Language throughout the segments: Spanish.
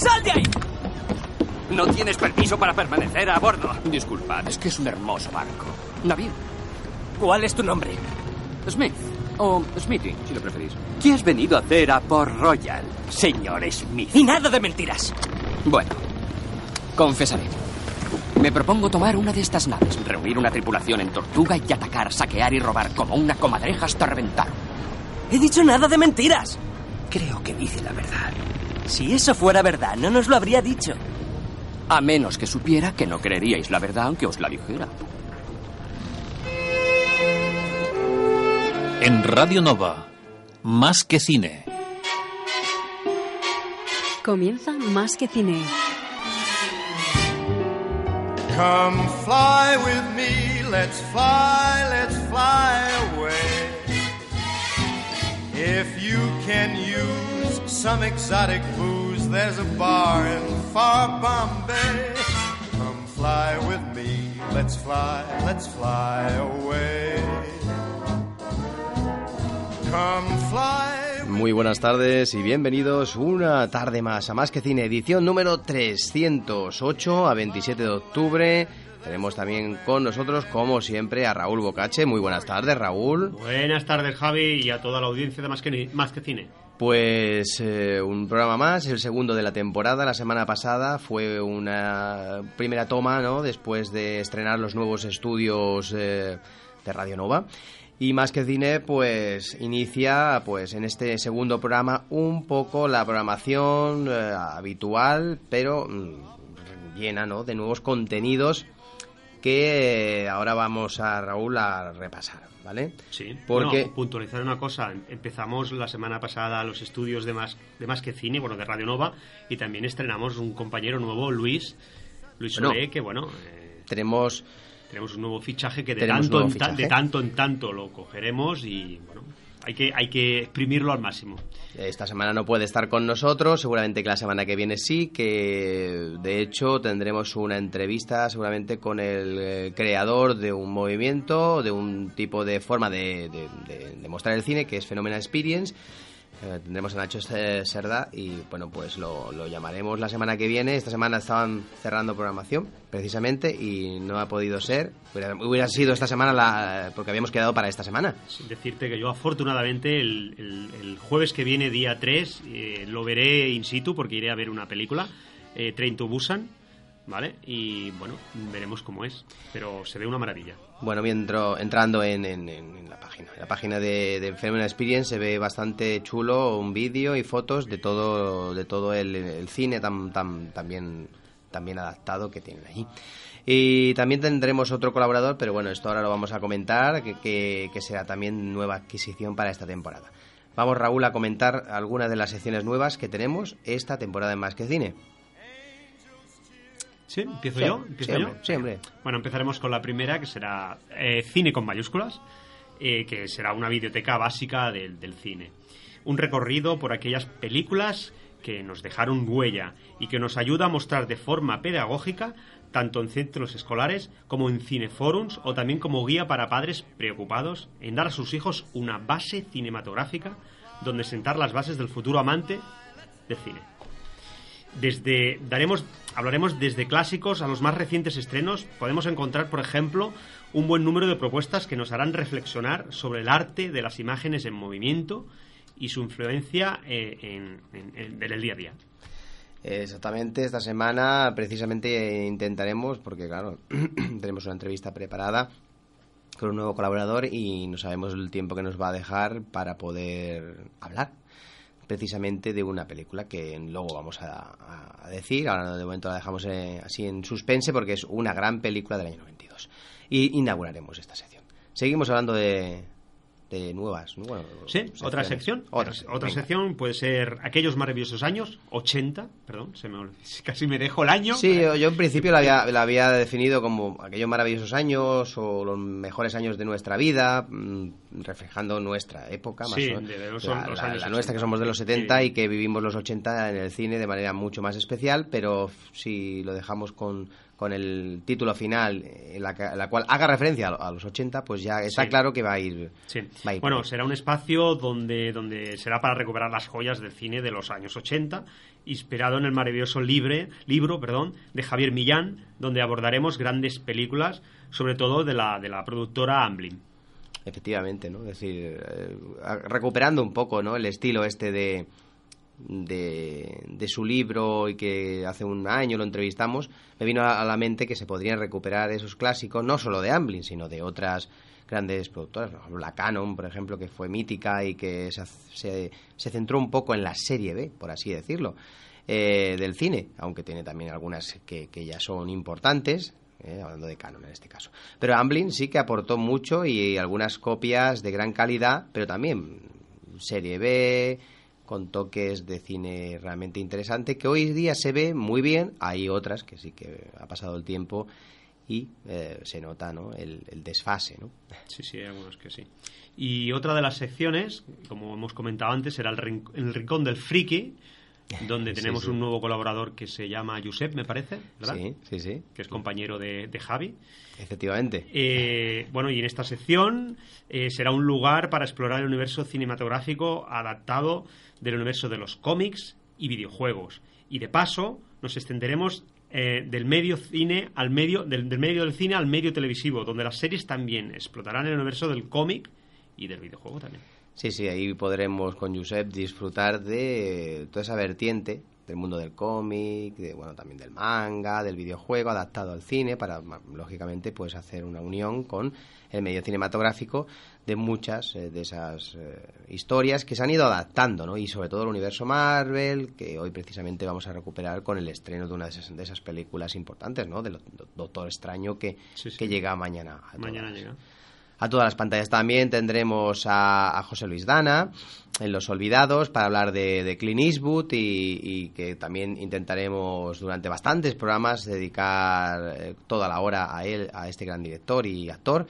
¡Sal de ahí! No tienes permiso para permanecer a bordo. Disculpad, es que es un hermoso barco. Navío. ¿Cuál es tu nombre? Smith. O Smithy, si lo preferís. ¿Qué has venido a hacer a Port Royal, señor Smith? Y nada de mentiras. Bueno, confesaré. Me propongo tomar una de estas naves, reunir una tripulación en Tortuga y atacar, saquear y robar como una comadreja hasta reventar. He dicho nada de mentiras. Creo que dice la verdad. Si eso fuera verdad, no nos lo habría dicho. A menos que supiera que no creeríais la verdad aunque os la dijera. En Radio Nova, Más que Cine. Comienza Más que Cine. Come fly with me, let's fly, let's fly away. If you can use some exotic booze, there's a bar in far Bombay. Come fly with me, let's fly, let's fly away. Come fly. Muy buenas tardes y bienvenidos una tarde más a Más que Cine, edición número 308 a 27 de octubre. Tenemos también con nosotros, como siempre, a Raúl Bocache. Muy buenas tardes, Raúl. Buenas tardes, Javi, y a toda la audiencia de Más que, más que Cine. Pues eh, un programa más, el segundo de la temporada. La semana pasada fue una primera toma, ¿no? Después de estrenar los nuevos estudios eh, de Radio Nova. Y más que cine, pues inicia, pues en este segundo programa un poco la programación eh, habitual, pero mm, llena, ¿no? De nuevos contenidos que ahora vamos a Raúl a repasar, ¿vale? Sí, Porque- bueno, puntualizar una cosa. Empezamos la semana pasada los estudios de Más, de más que Cine, bueno, de Radio Nova, y también estrenamos un compañero nuevo, Luis, Luis Bueno. Solé, que bueno, eh, Tenemos tenemos un nuevo fichaje que de tanto, en ta- de tanto en tanto lo cogeremos y bueno, hay que, hay que exprimirlo al máximo. Esta semana no puede estar con nosotros, seguramente que la semana que viene sí, que de hecho tendremos una entrevista seguramente con el eh, creador de un movimiento, de un tipo de forma de, mostrar el cine que es Phenomena Experience. Eh, tendremos a Nacho Cerda y bueno, pues lo, llamaremos la semana que viene. Esta semana estaban cerrando programación precisamente y no ha podido ser. Hubiera, sido esta semana la, porque habíamos quedado para esta semana. Sin decirte que yo afortunadamente el jueves que viene, día 3, eh, lo veré in situ porque iré a ver una película, eh, Train to Busan, ¿vale? Y bueno, veremos cómo es, pero se ve una maravilla. Bueno, mientras entrando en, la página. La página de, de Experience se ve bastante chulo un vídeo y fotos de todo, de todo el, cine tan, tan, tan, bien, tan bien adaptado que tienen allí. Y también tendremos otro colaborador, pero bueno, esto ahora lo vamos a comentar, que, que, que será también nueva adquisición para esta temporada. Vamos, Raúl, a comentar algunas de las secciones nuevas que tenemos esta temporada en Más que Cine. ¿Sí? ¿Empiezo Sí, yo? ¿Empiezo sí, yo? hombre. Bueno, empezaremos con la primera, que será eh, Cine con mayúsculas, eh, que será una videoteca básica del, del cine. Un recorrido por aquellas películas que nos dejaron huella y que nos ayuda a mostrar de forma pedagógica, tanto en centros escolares como en cineforums o también como guía para padres preocupados en dar a sus hijos una base cinematográfica donde sentar las bases del futuro amante del cine. Desde daremos hablaremos desde clásicos a los más recientes estrenos. Podemos encontrar, por ejemplo, un buen número de propuestas que nos harán reflexionar sobre el arte de las imágenes en movimiento y su influencia eh, en, en- el día a día. Exactamente, esta semana precisamente intentaremos, porque claro, tenemos una entrevista preparada con un nuevo colaborador y no sabemos el tiempo que nos va a dejar para poder hablar precisamente de una película que luego vamos a, a decir, ahora de momento la dejamos eh, así en suspense porque es una gran película del año 92 y inauguraremos esta sección. Seguimos hablando de, de nuevas, ¿no? Bueno, Sí, otra sección. Otra, Otra venga. sección puede ser aquellos maravillosos años, 80, perdón, se me, casi me dejo el año. Sí, yo, en principio la había, la había definido como aquellos maravillosos años o los mejores años de nuestra vida. mm, reflejando nuestra época, más Sí, o- de los- la, los la- años la nuestra que 80. somos de los 70 Sí. y que vivimos los 80 en el cine de manera mucho más especial, pero si lo dejamos con, con el título final, eh, en la, ca- la cual haga referencia a, los 80, pues ya está Sí. claro que va a ir... Sí. va a ir Bueno, será un espacio donde, donde será para recuperar las joyas del cine de los años 80, inspirado en el maravilloso libre, libro perdón, de Javier Millán, donde abordaremos grandes películas, sobre todo de la, de la productora Amblin. Efectivamente, ¿no? Es decir, eh, recuperando un poco, ¿no? El estilo este de, de, su libro y que hace un año lo entrevistamos, me vino a, la mente que se podrían recuperar esos clásicos, no solo de Amblin, sino de otras grandes productoras, la Canon, por ejemplo, que fue mítica y que se, se centró un poco en la serie B, por así decirlo, eh, del cine, aunque tiene también algunas que, que ya son importantes, eh, hablando de Canon en este caso. Pero Amblin sí que aportó mucho y algunas copias de gran calidad, pero también serie B, con toques de cine realmente interesante, que hoy día se ve muy bien. Hay otras que sí que ha pasado el tiempo y eh, se nota ¿no? el, desfase. ¿no? Sí, sí, hay algunos que sí. Y otra de las secciones, como hemos comentado antes, será el, rin- el Rincón del Friki, donde Sí, tenemos sí. un nuevo colaborador que se llama Josep, me parece, ¿verdad? Sí, sí, sí, Que es compañero de, de Javi. efectivamente. Eh, bueno, y en esta sección eh, será un lugar para explorar el universo cinematográfico adaptado del universo de los cómics y videojuegos. Y de paso nos extenderemos eh, del medio cine al medio del, del medio del cine al medio televisivo, donde las series también explotarán el universo del cómic y del videojuego también. Sí, sí, ahí podremos con Josep disfrutar de toda esa vertiente del mundo del cómic, de, bueno, también del manga, del videojuego adaptado al cine para, lógicamente, pues hacer una unión con el medio cinematográfico de muchas eh, de esas eh, historias que se han ido adaptando, ¿no? Y sobre todo el universo Marvel, que hoy precisamente vamos a recuperar con el estreno de una de esas, de esas películas importantes, ¿no? Del Doctor Extraño que, Sí, sí. que llega mañana. a Mañana todas. llega. A todas las pantallas. También tendremos a, a José Luis Dana en Los Olvidados para hablar de, de Clint Eastwood y, y que también intentaremos durante bastantes programas dedicar eh, toda la hora a él, a este gran director y actor.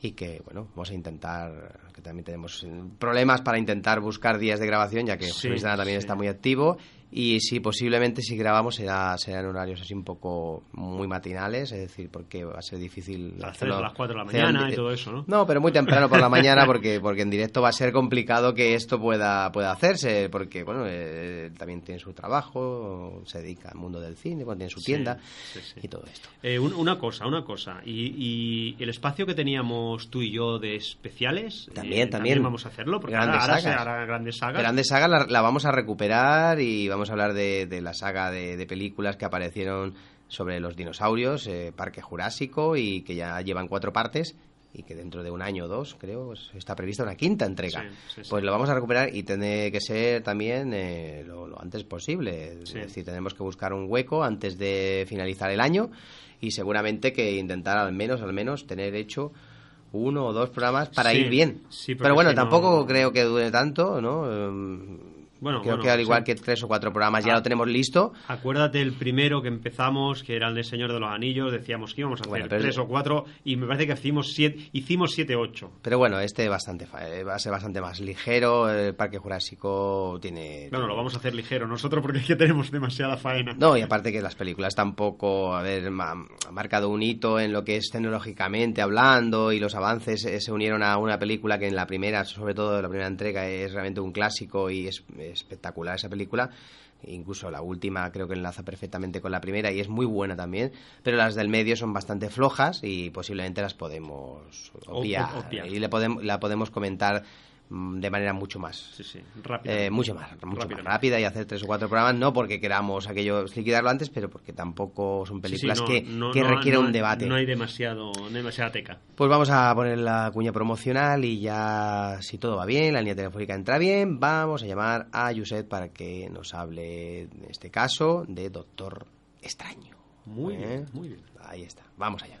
Y que bueno vamos a intentar que también tenemos problemas para intentar buscar días de grabación ya que José Sí, Luis Dana también sí. está muy activo y si posiblemente si grabamos será serán horarios así un poco muy matinales es decir porque va a ser difícil Las hacerlo- 3 a las 4 de la mañana y todo eso, ¿no? no, pero muy temprano por la mañana porque porque en directo va a ser complicado que esto pueda pueda hacerse porque bueno eh, también tiene su trabajo, se dedica al mundo del cine, bueno, tiene su Sí, tienda sí, sí. y todo esto. Eh, un- una cosa, una cosa. Y, y el espacio que teníamos tú y yo de especiales. También, eh, también. vamos a hacerlo, porque Grandes ahora, ahora se sagas. hará grandes sagas. Grandes sagas la, la vamos a recuperar y vamos a hablar de, de la saga de, de películas que aparecieron sobre los dinosaurios, eh, Parque Jurásico y que ya llevan cuatro partes y que dentro de un año o dos, creo, está prevista una quinta entrega. Sí, sí, sí. Pues lo vamos a recuperar y tiene que ser también eh, lo, lo antes posible. Es decir, tenemos que buscar un hueco antes de finalizar el año y seguramente que intentar al menos, al menos, tener hecho uno o dos programas para ir bien. Pero bueno, no- tampoco creo que dure tanto, ¿no? Bueno, creo bueno, que al igual sí. que tres o cuatro programas ya Ah. lo tenemos listo. Acuérdate el primero que empezamos, que era el de Señor de los Anillos, decíamos que íbamos a hacer Bueno, tres o cuatro, y me parece que hicimos siete, hicimos siete, ocho. Pero bueno, este bastante eh, va a ser bastante más ligero. El Parque Jurásico tiene. Bueno, lo vamos a hacer ligero nosotros porque es que tenemos demasiada faena. No, y aparte que las películas tampoco, a ver, ha marcado un hito en lo que es tecnológicamente hablando y los avances eh, se unieron a una película que en la primera, sobre todo la primera entrega, es realmente un clásico y es espectacular esa película. Incluso la última creo que enlaza perfectamente con la primera y es muy buena también, pero las del medio son bastante flojas y posiblemente las podemos obviar, y le podem- la podemos comentar de manera mucho más Sí, sí, rápido. eh, mucho más, mucho más rápida y hacer tres o cuatro programas, no porque queramos aquello liquidarlo antes, pero porque tampoco son sí, películas no- que, no- que no- requieren un debate. No hay demasiado, hay demasiada teca. Pues vamos a poner la cuña promocional y ya, si todo va bien, la línea telefónica entra bien, vamos a llamar a Yuset para que nos hable, en este caso, de Doctor Extraño. Muy ¿Eh? bien, muy bien. Ahí está, vamos allá.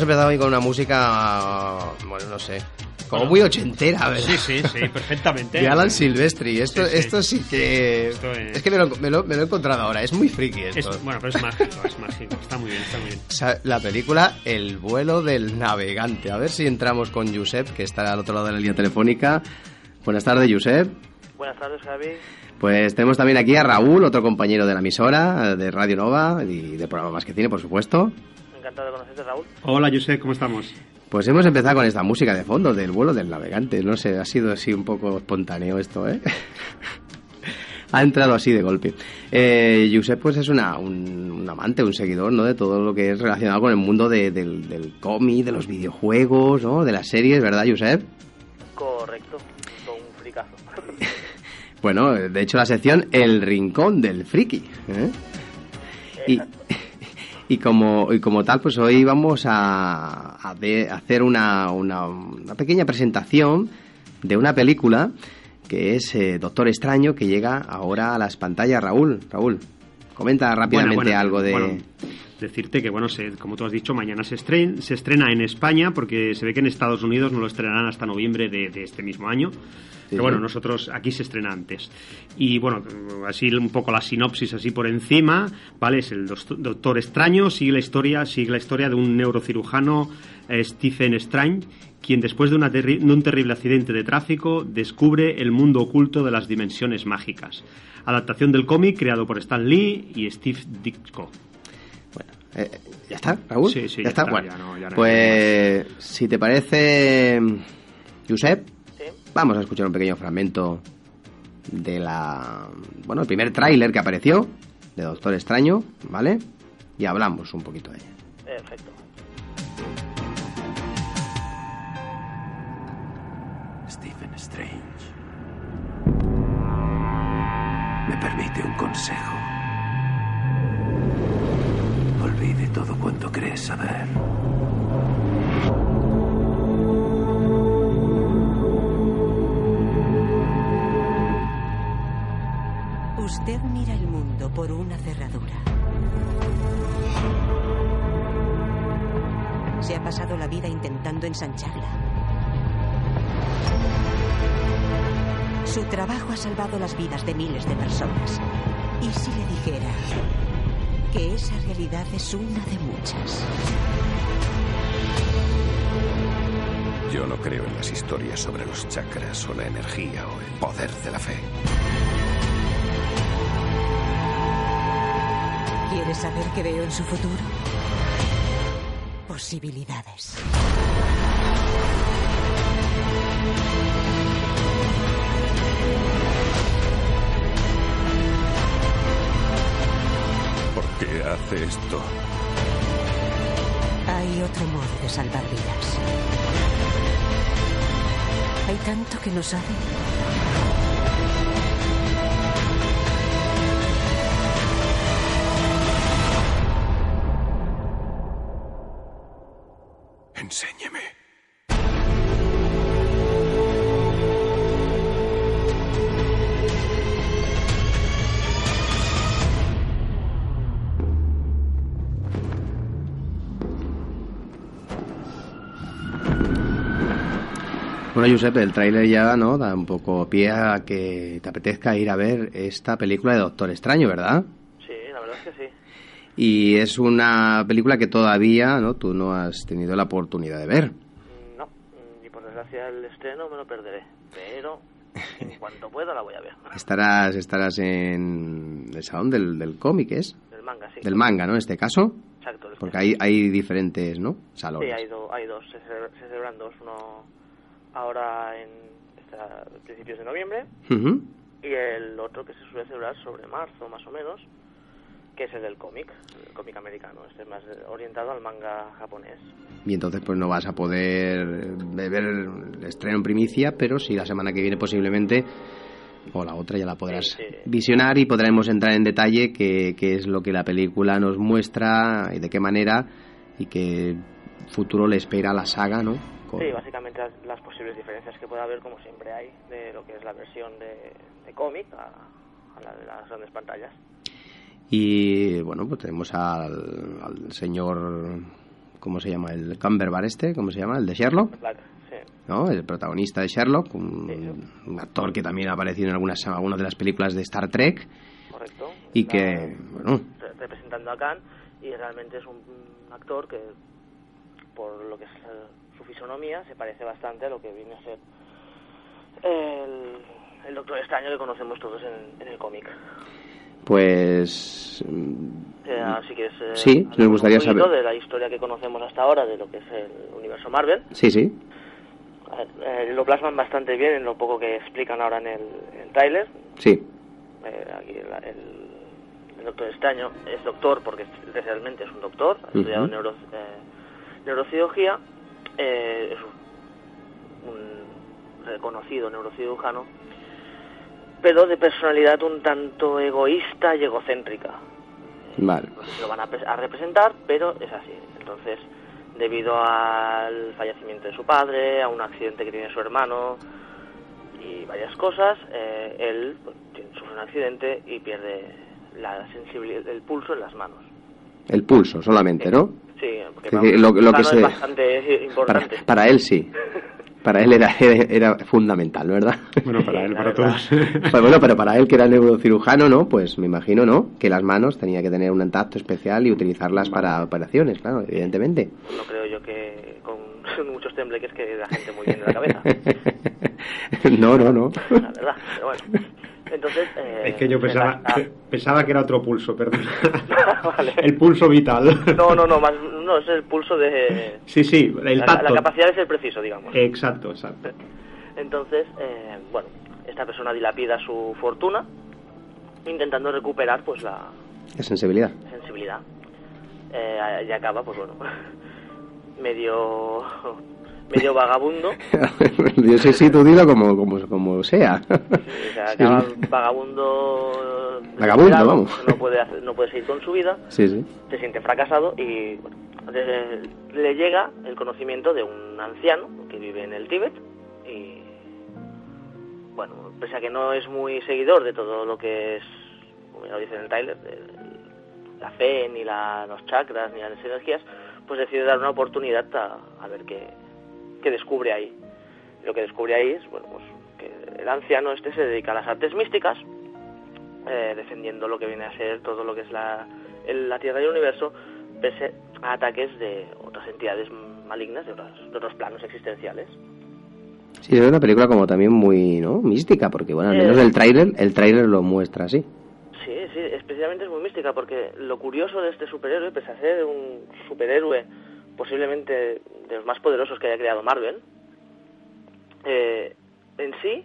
Hemos empezado hoy con una música, bueno, no sé, como muy ochentera, ¿verdad? Sí, sí, sí, perfectamente. De Alan Silvestri. Esto Sí, sí. esto sí que... Esto es- es... que me lo, me lo- me lo he encontrado ahora. Es muy friki Es- esto. bueno, pero es mágico, es mágico. Está muy bien, está muy bien. O sea, la película El vuelo del navegante. A ver si entramos con Josep, que está al otro lado de la línea telefónica. Buenas tardes, Josep. Buenas tardes, Javi. Pues tenemos también aquí a Raúl, otro compañero de la emisora, de Radio Nova y de programa Más que Cine, por supuesto. Encantado de conocerte, Raúl. Hola, Josep, ¿cómo estamos? Pues hemos empezado con esta música de fondo del vuelo del navegante. No sé, ha sido así un poco espontáneo esto, ¿eh? ha entrado así de golpe. Eh, Josep, pues es una, un, un amante, un seguidor, ¿no? De todo lo que es relacionado con el mundo de- del, del cómic, de los videojuegos, ¿no? De las series, ¿verdad, Josep? Correcto. Son un fricazo. Bueno, de hecho la sección El Rincón del Friki. ¿eh? Y, y, como, y como tal, pues hoy vamos a, a de- a hacer una, una, una pequeña presentación de una película que es eh, Doctor Extraño, que llega ahora a las pantallas. Raúl, Raúl, comenta rápidamente Bueno, bueno, algo de... bueno, decirte que, bueno, se- como tú has dicho, mañana se, estren- se estrena en España, porque se ve que en Estados Unidos no lo estrenarán hasta noviembre de, de este mismo año. Pero bueno, sí. nosotros aquí se estrena antes. Y bueno, así un poco la sinopsis así por encima, ¿vale? Es el Doctor Extraño, sigue la historia, sigue la historia de un neurocirujano, eh, Stephen Strange, quien después de, una terri- de un terrible accidente de tráfico descubre el mundo oculto de las dimensiones mágicas. Adaptación del cómic creado por Stan Lee y Steve Ditko. Eh, ¿ya está, Raúl? Sí, sí, ya, ya está. está, Bueno, ya no- ya no hay pues si te parece, Josep, Sí. vamos a escuchar un pequeño fragmento de la, bueno, el primer tráiler que apareció de Doctor Extraño, ¿vale? Y hablamos un poquito de ella. Perfecto. Stephen Strange. Me permite un consejo. Olvide todo cuanto crees saber. Usted mira el mundo por una cerradura. Se ha pasado la vida intentando ensancharla. Su trabajo ha salvado las vidas de miles de personas. ¿Y si le dijera que esa realidad es una de muchas? Yo no creo en las historias sobre los chakras o la energía o el poder de la fe. ¿Quiere saber qué veo en su futuro? Posibilidades. Qué hace esto? Hay otro modo de salvar vidas. Hay tanto que no saben. Bueno, Josep, el tráiler ya no da un poco pie a que te apetezca ir a ver esta película de Doctor Extraño, ¿verdad? Sí, la verdad es que sí. Y es una película que todavía no tú no has tenido la oportunidad de ver. No, y por desgracia el estreno me lo perderé. Pero en cuanto pueda la voy a ver. Estarás estarás en el salón del, del cómic, ¿es? Del manga, sí. Del manga, ¿no? En este caso. Exacto. Porque hay, hay diferentes, ¿no? Sí, Salones. hay, do- hay dos. Se celebran dos. Uno ahora en principios de noviembre y el otro que se suele celebrar sobre marzo, más o menos, que es el del cómic, el cómic americano. Este es más orientado al manga japonés. Y entonces pues no vas a poder ver el estreno en primicia, pero sí la semana que viene posiblemente, o la otra ya la podrás visionar y podremos entrar en detalle qué, qué es lo que la película nos muestra y de qué manera y qué futuro le espera a la saga, ¿no? Con- Sí, básicamente las, las posibles diferencias que pueda haber, como siempre hay, de lo que es la versión de, de cómic a, a la de las grandes pantallas. Y bueno, pues tenemos al, al señor, ¿cómo se llama? El Cumberbatch este, ¿cómo se llama? El de Sherlock. Black, sí. ¿no? El protagonista de Sherlock, un, un actor que también ha aparecido en algunas, algunas de las películas de Star Trek Correcto. y que, bueno, re- representando a Khan y realmente es un, actor que por lo que es su fisonomía se parece bastante a lo que viene a ser el, el Doctor Extraño que conocemos todos en, en el cómic. pues mm, Eh, así que es eh, Sí, nos gustaría un saber. de la historia que conocemos hasta ahora de lo que es el universo Marvel. sí, sí, Eh, lo plasman bastante bien en lo poco que explican ahora en el, en el tráiler. sí, Eh, aquí la- el, el doctor extraño es doctor porque realmente es un doctor, ha estudiado Ujú. neuro- eh, neurocirugía, eh, es un, reconocido neurocirujano, pero de personalidad un tanto egoísta y egocéntrica. vale, lo van a, a representar, pero es así. Entonces, debido al fallecimiento de su padre, a un accidente que tiene su hermano y varias cosas, eh, él pues, sufre un accidente y pierde la sensibilidad, el pulso en las manos. el pulso solamente, ¿no? Sí, porque vamos, lo- lo que se- es bastante Para, importante. para él sí, para él era, era fundamental, ¿verdad? Bueno, para él, para todos. Pues bueno, pero para él que era neurocirujano, ¿no? Pues me imagino, ¿no? Que las manos tenía que tener un tacto especial y utilizarlas para operaciones, claro, evidentemente. No creo yo que con muchos tembleques que la gente muy bien de la cabeza, no, no, no. la verdad. Pero bueno. Entonces, eh, Es que yo pues, pensaba, pensaba que era otro pulso, perdón. vale. El pulso vital. No, no, no, más, no, es el pulso de... Sí, sí, el la, tacto. la capacidad es el preciso, digamos. Exacto, exacto. Entonces, eh, bueno, esta persona dilapida su fortuna intentando recuperar pues la La sensibilidad. sensibilidad. Eh, y acaba, pues bueno, medio medio vagabundo. Yo sé si tú dilo como, como, como sea. O sea, acaba vagabundo. Vagabundo, desesperado, vamos. No puede, hacer- no puede seguir con su vida. Sí, sí. se siente fracasado y bueno, le, le llega el conocimiento de un anciano que vive en el Tíbet y bueno, pese a que no es muy seguidor de todo lo que es, como ya lo dice en el Tyler, la fe, ni la, los chakras, ni las energías, pues decide dar una oportunidad a, a ver qué, qué descubre ahí. Lo que descubre ahí es, bueno, pues que el anciano este se dedica a las artes místicas, eh, defendiendo lo que viene a ser todo lo que es la, el- la Tierra y el universo, pese a ataques de otras entidades malignas, de, otras- de otros planos existenciales. Sí, es una película como también muy, ¿no? Mística, porque bueno, al menos Eh. el tráiler, el tráiler lo muestra así. Sí, sí, especialmente es muy mística porque lo curioso de este superhéroe, pese a ser un superhéroe posiblemente de los más poderosos que haya creado Marvel, eh, en sí,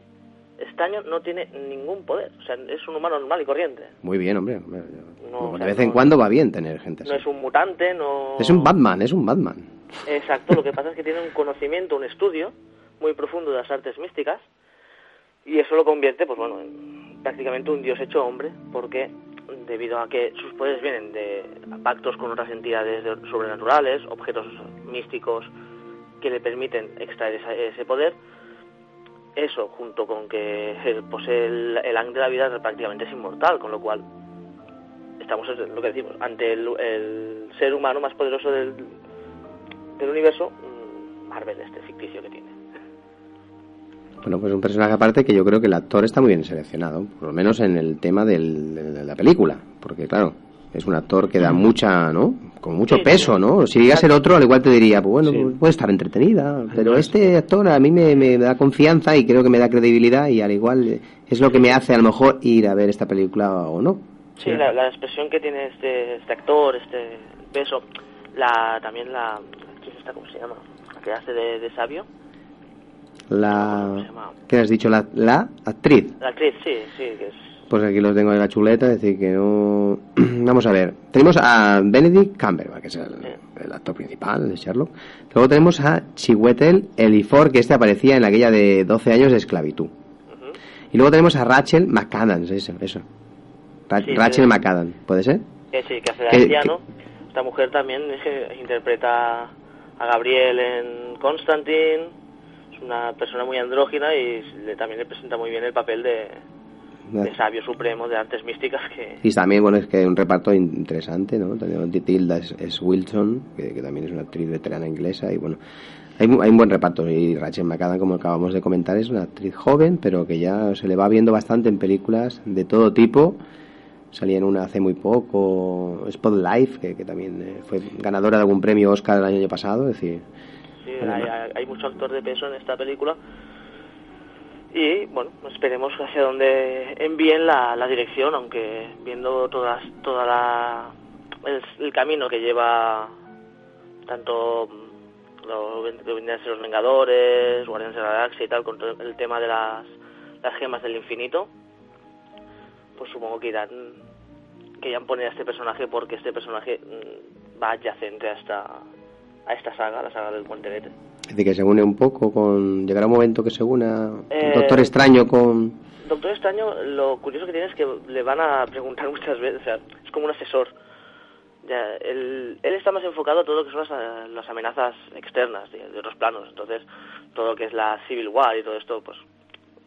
Estaño no tiene ningún poder, o sea, es un humano normal y corriente. Muy bien, hombre. hombre. No, o de sea, vez en cuando va bien tener gente así. No es un mutante, no... Es un Batman, es un Batman. Exacto, lo que pasa es que tiene un conocimiento, un estudio muy profundo de las artes místicas y eso lo convierte, pues bueno, en prácticamente un dios hecho hombre, porque debido a que sus poderes vienen de pactos con otras entidades de- sobrenaturales, objetos místicos que le permiten extraer ese poder, eso junto con que posee el, el de la vida prácticamente es inmortal, con lo cual estamos lo que decimos ante el, el ser humano más poderoso del, del universo mm, Marvel este ficticio que tiene Bueno, pues un personaje aparte que yo creo que el actor está muy bien seleccionado, por lo menos en el tema del- de la película, porque claro, es un actor que da mucha, ¿no? Con mucho Sí, peso. ¿no? Si digas el otro, al igual te diría, pues bueno, puede estar entretenida, pero este actor a mí me, me da confianza y creo que me da credibilidad y al igual es lo que me hace a lo mejor ir a ver esta película o no. Sí, la, la expresión que tiene este, este actor, este beso, la, también la ¿cómo se llama? La que hace de, de sabio. La... ¿Qué has dicho? La, la actriz. La actriz, sí, sí, que es... Pues aquí los tengo en la chuleta, es decir, que no... Vamos a ver. Tenemos a Benedict Cumberbatch, que es el, el actor principal de Sherlock. Luego tenemos a Chiwetel Ejiofor, que este aparecía en aquella de 12 años de esclavitud. Y luego tenemos a Rachel McAdams, eso, eso. Ra- Sí, Rachel. McAdams, ¿puede ser? Que sí, que hace de anciano. Esta mujer también es que interpreta a Gabriel en Constantine. Una persona muy andrógina y le- también le presenta muy bien el papel de, de sabio supremo de artes místicas que... Y también, bueno, es que un reparto interesante, ¿no? Tenemos Tilda es, es Wilson, que, que también es una actriz veterana inglesa, y bueno, hay, hay un buen reparto. Y Rachel McAdams, como acabamos de comentar, es una actriz joven, pero que ya se le va viendo bastante en películas de todo tipo. Salía en una hace muy poco, Spotlight, que, que también eh, fue ganadora de algún premio Oscar el año pasado, es decir, Sí, hay, hay- mucho actor de peso en esta película. Y bueno, esperemos hacia dónde envíen la, dirección, aunque viendo todas, toda la, el, camino que lleva tanto mm, lo que vendrían a ser los Vengadores, Guardianes de la Galaxia y tal, con todo el tema de las, las gemas del infinito, pues supongo que irán que irán poner a este personaje porque este personaje mm, va adyacente a esta, a esta saga, la saga del Guantelete. es decir, que se une un poco con... Llegará un momento que se una Eh, Doctor Extraño con... Doctor Extraño, lo curioso que tiene es que le van a preguntar muchas veces, o sea, es como un asesor. Ya, él, él está más enfocado a todo lo que son las, las amenazas externas de, de otros planos, entonces todo lo que es la Civil War y todo esto, pues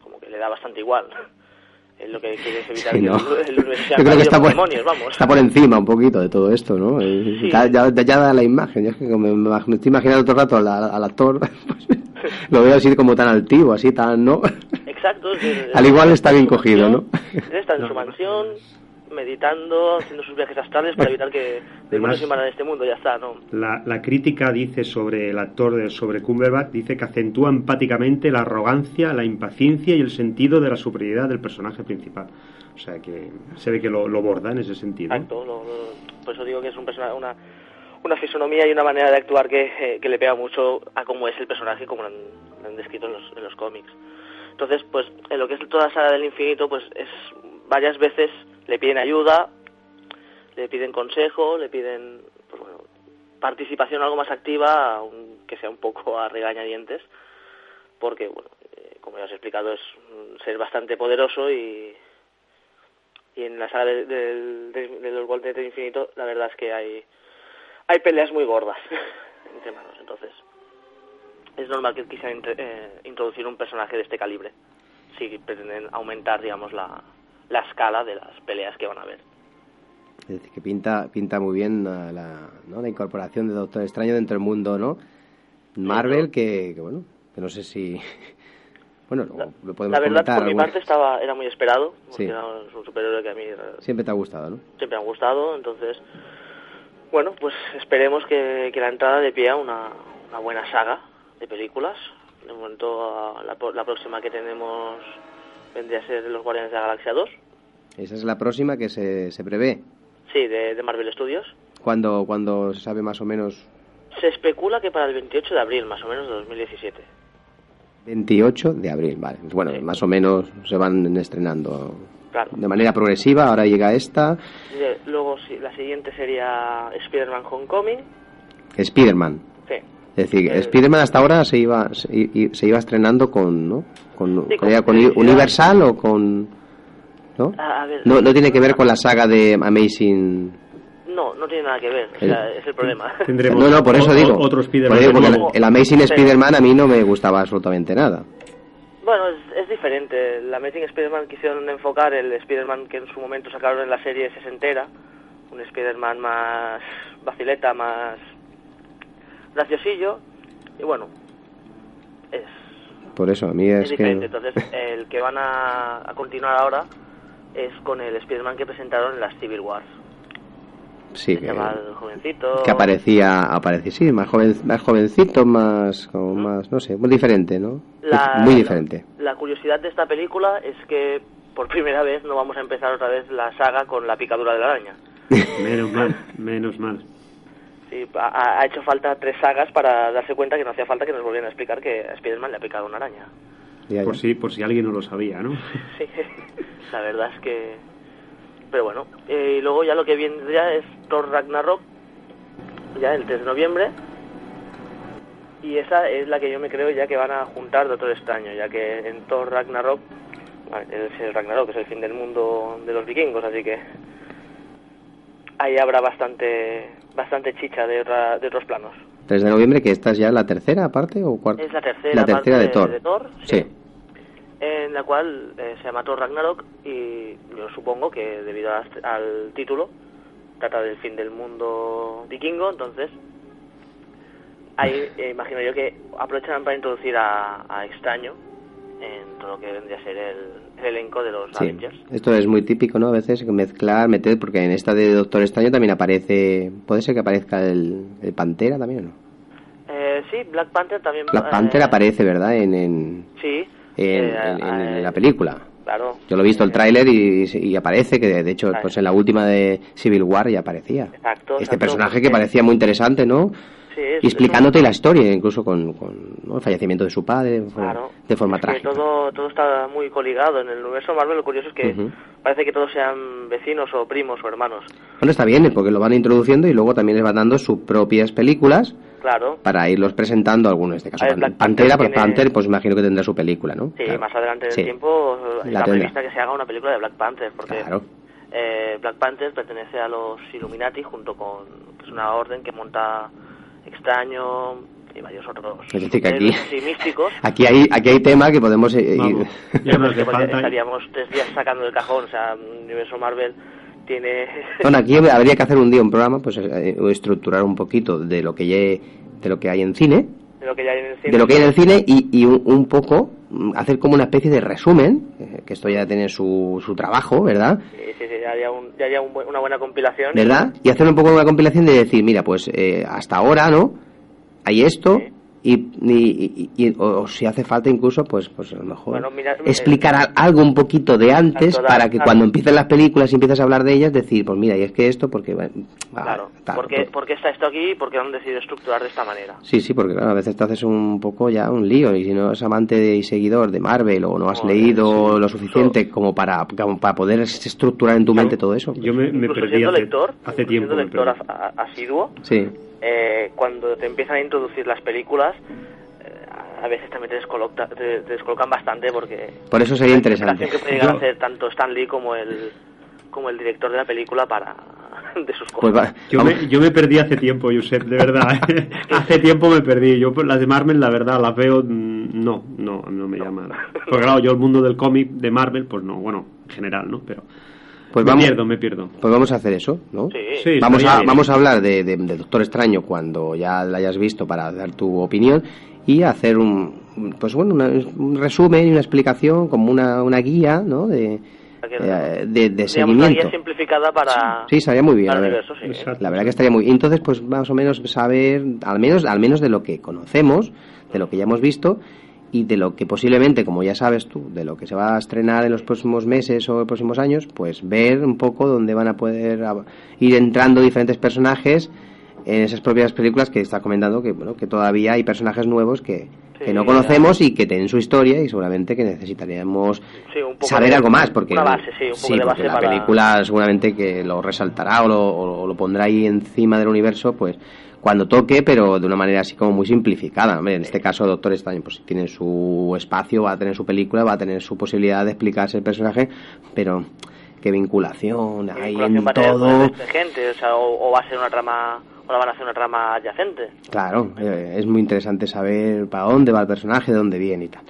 como que le da bastante igual. Él lo que quiere es evitar Sí, el, el Yo creo que está por por, demonios, vamos. está por encima un poquito de todo esto, ¿no? Sí. Ya, ya, ya da la imagen. Yo es que me, me estoy imaginando todo el rato al, al actor, pues, lo veo así como tan altivo, así tan, ¿no? Exacto. es Al igual está bien cogido, ¿no? Está en su mansión, meditando, haciendo sus viajes astrales para evitar que demonios invadan este mundo, ya está, ¿no? La, la crítica dice sobre el actor de sobre Cumberbatch dice que acentúa empáticamente la arrogancia, la impaciencia y el sentido de la superioridad del personaje principal. O sea que se ve que lo, lo borda en ese sentido. Exacto, lo- lo- por eso digo que es un persona- una, una fisonomía y una manera de actuar que, eh, que le pega mucho a cómo es el personaje, como lo han, lo han descrito en los, en los cómics. Entonces, pues, en lo que es toda la saga del infinito, pues es varias veces le piden ayuda, le piden consejo, le piden, pues bueno, participación algo más activa, aunque sea un poco a regañadientes, porque, bueno, eh, como ya os he explicado, es un ser bastante poderoso y, y en la saga de, de- de- de los Golden Infinito la verdad es que hay hay peleas muy gordas entre manos. Entonces es normal que quisieran eh, introducir un personaje de este calibre si pretenden aumentar digamos la, la escala de las peleas que van a haber Es decir, que pinta, pinta muy bien la, la- ¿no? la incorporación de Doctor Extraño dentro del mundo, ¿no? Marvel, que, que, bueno, que no sé si... Bueno, lo, lo podemos la verdad por mi parte estaba era muy esperado porque Sí. era un superhéroe que a mí eh, Siempre te ha gustado, ¿no? siempre me han gustado entonces bueno pues esperemos que, que la entrada de pie a una, una buena saga de películas de momento la, la próxima que tenemos vendría a ser los Guardianes de la Galaxia 2 Esa es la próxima que se, se prevé. sí de, de Marvel Studios Cuando, cuando se sabe más o menos se especula que para el 28 de abril más o menos de 2017 28 de abril, vale. Bueno, más o menos se van estrenando Claro. de manera progresiva. Ahora llega esta, luego sí, la siguiente sería Spider-Man Homecoming Spider-Man. sí Es decir, Eh, Spider-Man hasta ahora se iba, se, se iba estrenando con, ¿no? Con, Sí, con, con con publicidad. Universal o con... ¿No? A- a ver, No, no tiene que ver con la saga de Amazing... no no tiene nada que ver o El- sea, es el problema Tendremos No, no, por eso o- digo. otro Spider-Man Por eso digo, porque nuevo. el, el Amazing. Spider-Man a mí no me gustaba absolutamente nada. Bueno, es, es diferente. La Amazing Spider-Man quisieron enfocar el Spider-Man que en su momento sacaron en la serie sesentera, un Spider-Man más vacileta, más graciosillo, y bueno, es Por eso, a mí es, es diferente. que... Entonces, el que van a, a continuar ahora es con el Spider-Man que presentaron en las Civil Wars. Sí, que, jovencito. que aparecía, aparecía, sí, más, joven, más jovencito, más, como más, no sé, muy diferente, ¿no? La- muy diferente. La curiosidad de esta película es que por primera vez no vamos a empezar otra vez la saga con la picadura de la araña. Menos mal, menos mal. Sí, ha, ha hecho falta tres sagas para darse cuenta que no hacía falta que nos volvieran a explicar que a Spider-Man le ha picado una araña. Ya, Por ya. si, por si alguien no lo sabía, ¿no? Sí, la verdad es que... Pero bueno, eh, y luego ya lo que vendría es Thor Ragnarok, ya el 3 de noviembre. Y esa es la que yo me creo ya que van a juntar Doctor Extraño, ya que en Thor Ragnarok bueno, es el Ragnarok, es el fin del mundo de los vikingos, así que ahí habrá bastante bastante chicha de, otra, de otros planos. 3 de noviembre, que esta es ya la tercera parte o cuarta. Es la tercera, La tercera parte de Thor. sí. Sí. en la cual eh, se llama Thor Ragnarok y yo supongo que debido a- al título trata del fin del mundo vikingo, entonces ahí eh, imagino yo que aprovecharán para introducir a, a Extraño en todo lo que vendría a ser el, el elenco de los Sí. Avengers. Esto es muy típico, ¿no? A veces mezclar, meter, porque en esta de Doctor Extraño también aparece, puede ser que aparezca el, el Pantera también, ¿o no? Eh, sí, Black Panther también... Black eh, Panther aparece, ¿verdad? En, en, Sí. en, eh, en- en eh, la película. Claro. Yo lo he visto el tráiler y, y aparece, que de hecho, Claro. pues en la última de Civil War ya aparecía. Exacto. Este exacto, personaje que parecía muy interesante, ¿no? Sí, es- Y explicándote un- la historia, incluso con, con ¿no? el fallecimiento de su padre, de forma- Claro. de forma Es que trágica. todo, todo está muy coligado. En el universo Marvel lo curioso es que Ujú. parece que todos sean vecinos o primos o hermanos. Bueno, está bien, porque lo van introduciendo y luego también les van dando sus propias películas Claro. para irlos presentando algunos, en este caso ver, Pantera, pues tiene- Panther, pues imagino que tendrá su película, ¿no? Sí, Claro. más adelante en Sí. tiempo La está prevista que se haga una película de Black Panther, porque Claro. eh, Black Panther pertenece a los Illuminati junto con es una orden que monta Extraño y varios otros Es decir, que aquí- místicos. Aquí hay, aquí hay tema que podemos eh, ir- Vamos. Ya falta. estaríamos tres días sacando del cajón, o sea, universo Marvel tiene... Bueno, aquí habría que hacer un día un programa, pues eh, estructurar un poquito de lo que hay, de lo que hay en cine, de lo que ya hay en el cine. de lo que hay en el cine y, y un, un poco hacer como una especie de resumen, eh, que esto ya tiene su, su trabajo, ¿verdad? Sí, sí, sí, ya haría, un- ya haría un buen- una buena compilación. ¿Verdad? Y hacer un poco una compilación de decir, mira, pues eh, hasta ahora, ¿no? Hay esto Sí. Y, y- y- y- o, o si hace falta incluso, pues, pues a lo mejor Bueno, mira, explicar eh, al- algo un poquito de antes para que cuando empiecen las películas y empiezas a hablar de ellas, decir, pues mira, y es que esto, porque... bueno, ah, Claro, tal, ¿por qué, pues- por qué está esto aquí y por qué lo han decidido estructurar de esta manera? Sí, sí, porque claro, a veces te haces un poco ya un lío y si no eres amante de- y seguidor de Marvel o no has leído sí. lo suficiente como para, como para poder estructurar en tu mente todo eso. Yo me, me perdí hace, lector, hace tiempo. me lector perdí. asiduo, Sí, eh, cuando te empiezan a introducir las películas, eh, a veces también te, descoloca- te- te descolocan bastante porque por eso sería interesante. que puede llegar a Yo- hacer tanto Stan Lee como el como el director de la película para de sus Pues cosas. va- Yo me, yo me perdí hace tiempo, Josep, de verdad. ¿eh? hace tiempo me perdí. Yo las de Marvel, la verdad, las veo. mm, No, no, no me llaman. Porque claro, yo el mundo del cómic de Marvel, pues no, bueno, en general, ¿no? Pero pues me vamos, pierdo, me pierdo. pues vamos a hacer eso, ¿no? Sí, Sí, Vamos a, bien. vamos a hablar de, de- de Doctor Extraño cuando ya la hayas visto para dar tu opinión y hacer un, pues bueno, una- un resumen y una explicación como una, una guía, ¿no? De, que- eh, de, de una seguimiento. guía simplificada para, Sí, estaría muy bien. para ver. sí. La verdad que estaría muy. Entonces, pues más o menos saber, al menos, al menos de lo que conocemos, de lo que ya hemos visto y de lo que posiblemente, como ya sabes tú, de lo que se va a estrenar en los próximos meses o próximos años, pues ver un poco dónde van a poder ir entrando diferentes personajes en esas propias películas que está comentando que bueno que todavía hay personajes nuevos que, Sí, que no conocemos y que tienen su historia y seguramente que necesitaríamos Sí, un poco saber de- algo más porque una base, sí, un poco de porque base la para- película seguramente que lo resaltará o lo, o lo pondrá ahí encima del universo pues cuando toque pero de una manera así como muy simplificada. Hombre, en este caso Doctor Extraño pues tiene su espacio va a tener su película va a tener su posibilidad de explicarse el personaje pero qué vinculación ¿Qué hay en todo. gente? O, sea, o, o va a ser una trama, o la van a hacer una trama adyacente. claro eh, es muy interesante saber para dónde va el personaje de dónde viene y tal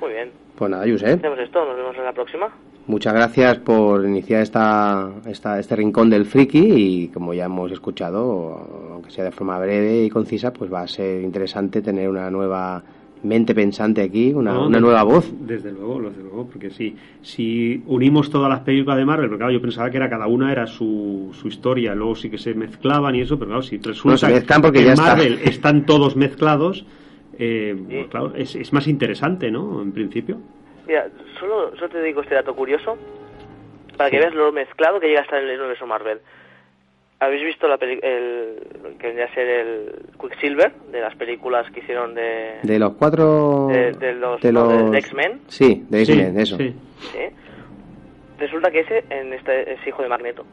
Muy bien. pues nada Josep Hacemos esto, nos vemos en la próxima. Muchas gracias por iniciar esta, esta, este rincón del friki y como ya hemos escuchado, aunque sea de forma breve y concisa, pues va a ser interesante tener una nueva mente pensante aquí, una, No, una desde- nueva voz. Desde luego, desde luego, porque sí, si unimos todas las películas de Marvel, porque claro, yo pensaba que era cada una era su, su historia, luego sí que se mezclaban y eso, pero claro, si resulta No, se mezclan porque que ya en está. Marvel están todos mezclados, eh, pues claro, es, es más interesante, ¿no? En principio. Mira, solo, solo te digo este dato curioso para que veas lo mezclado que llega a estar en el universo Marvel. ¿Habéis visto la peli el que vendría a ser el Quicksilver de las películas que hicieron de, De los cuatro... de, de los, de no, de- los- de X-Men? Sí, de Sí, X-Men, eso. sí. ¿sí? Resulta que ese en este es hijo de Magneto.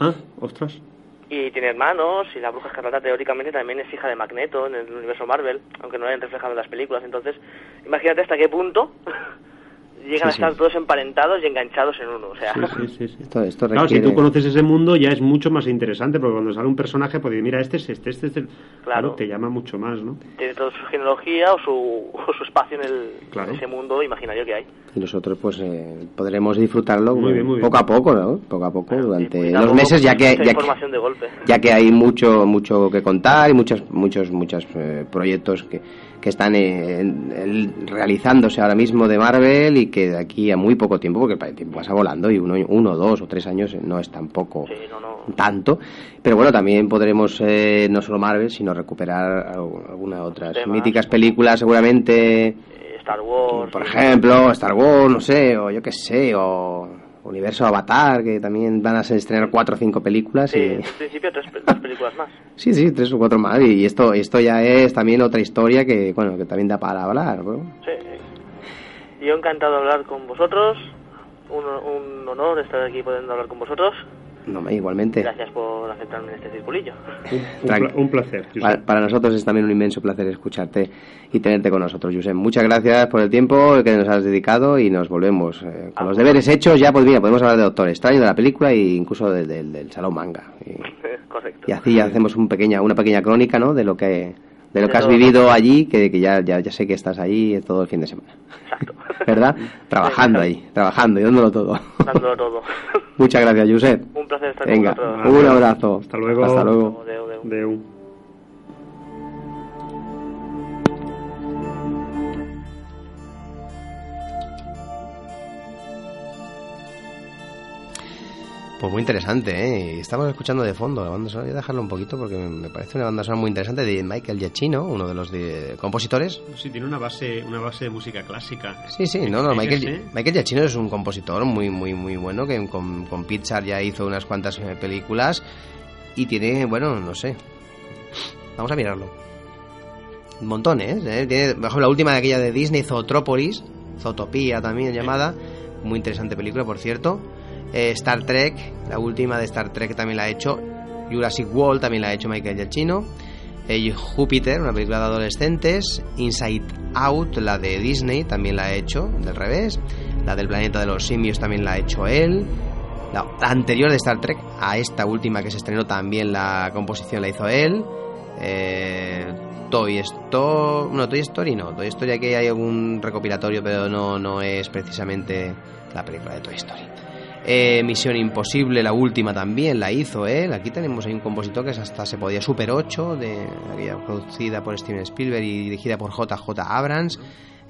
Ah, ostras. Y tiene hermanos, y la bruja escarlata teóricamente también es hija de Magneto en el universo Marvel, aunque no lo hayan reflejado en las películas. Entonces, imagínate hasta qué punto llegan a Sí, sí. estar todos emparentados y enganchados en uno. O sea, Sí, sí, sí, sí. Esto, esto Claro, si requiere... tú conoces ese mundo ya es mucho más interesante, porque cuando sale un personaje, pues mira, este es este, este es el... Claro, te llama mucho más, ¿no? tiene toda su genealogía o su, o su espacio en, el, Claro. en ese mundo imaginario que hay. Y nosotros pues eh, podremos disfrutarlo Muy bien, muy bien. poco a poco, ¿no? Poco a poco, durante los meses, ya que, ya que, de golpe. ya que hay mucho mucho que contar y muchos muchos muchos eh, proyectos que, que están eh, en- en- realizándose ahora mismo de Marvel y que de aquí a muy poco tiempo porque el tiempo pasa volando y uno uno dos o tres años no es tampoco tanto pero bueno también podremos eh, no solo Marvel sino recuperar al- algunas otras Temas. míticas películas seguramente Eh, Star Wars. por ejemplo, Star Wars, no sé, o yo qué sé, o Universo Avatar, que también van a estrenar cuatro o cinco películas. Sí, Y... en principio tres, tres películas más. Sí, sí, tres o cuatro más. Y esto, esto ya es también otra historia que, bueno, que también da para hablar. ¿no? Sí. Yo encantado de hablar con vosotros. Un, un honor estar aquí pudiendo hablar con vosotros. No, me- igualmente. Gracias por aceptarme en este circulillo. Un, un placer. Para, para nosotros es también un inmenso placer escucharte y tenerte con nosotros, Josep. Muchas gracias por el tiempo que nos has dedicado y nos volvemos. eh, con los deberes hechos ya pues, mira, podemos hablar de Doctor Extraño, de la película e incluso de- de- del Salón Manga. Y, Correcto. y así ya hacemos un pequeña, una pequeña crónica ¿no? de lo que de lo De que has vivido allí, que, que ya, ya, ya sé que estás allí todo el fin de semana. ¿Verdad? Trabajando ahí, trabajando y dándolo todo. Dándolo todo. Muchas gracias, Josep. Un placer estar Venga, con vosotros. un abrazo. Hasta luego. Hasta luego. Adeu. Adeu. Pues muy interesante, ¿eh? Estamos escuchando de fondo la banda sonora. Voy a dejarlo un poquito porque me parece una banda sonora muy interesante de Michael Giacchino, uno de los de- compositores. Sí, tiene una base, una base de música clásica. Sí, sí, no, no, Michael. Michael Giacchino es un compositor muy, muy, muy bueno que con, con Pixar ya hizo unas cuantas eh, películas y tiene, bueno, no sé. Vamos a mirarlo. Montón, ¿eh? Eh, Tiene, por ejemplo, la última de aquella de Disney, Zootrópolis, Zootopía también llamada, muy interesante película, por cierto. Eh, Star Trek, la última de Star Trek también la ha hecho. Jurassic World también la ha hecho Michael Giacchino. Eh, Júpiter, una película de adolescentes. Inside Out, la de Disney, también la ha hecho, del revés. La del planeta de los simios también la ha hecho él. La, anterior de Star Trek, a esta última que se estrenó también la composición la hizo él. Eh, Toy Story, no, Toy Story no, Toy Story aquí hay algún recopilatorio, pero no, no es precisamente la película de Toy Story. Eh, Misión Imposible, la última también la hizo él. Aquí tenemos ahí un compositor que es hasta se podía Super 8, de, producida por Steven Spielberg y dirigida por JJ Abrams.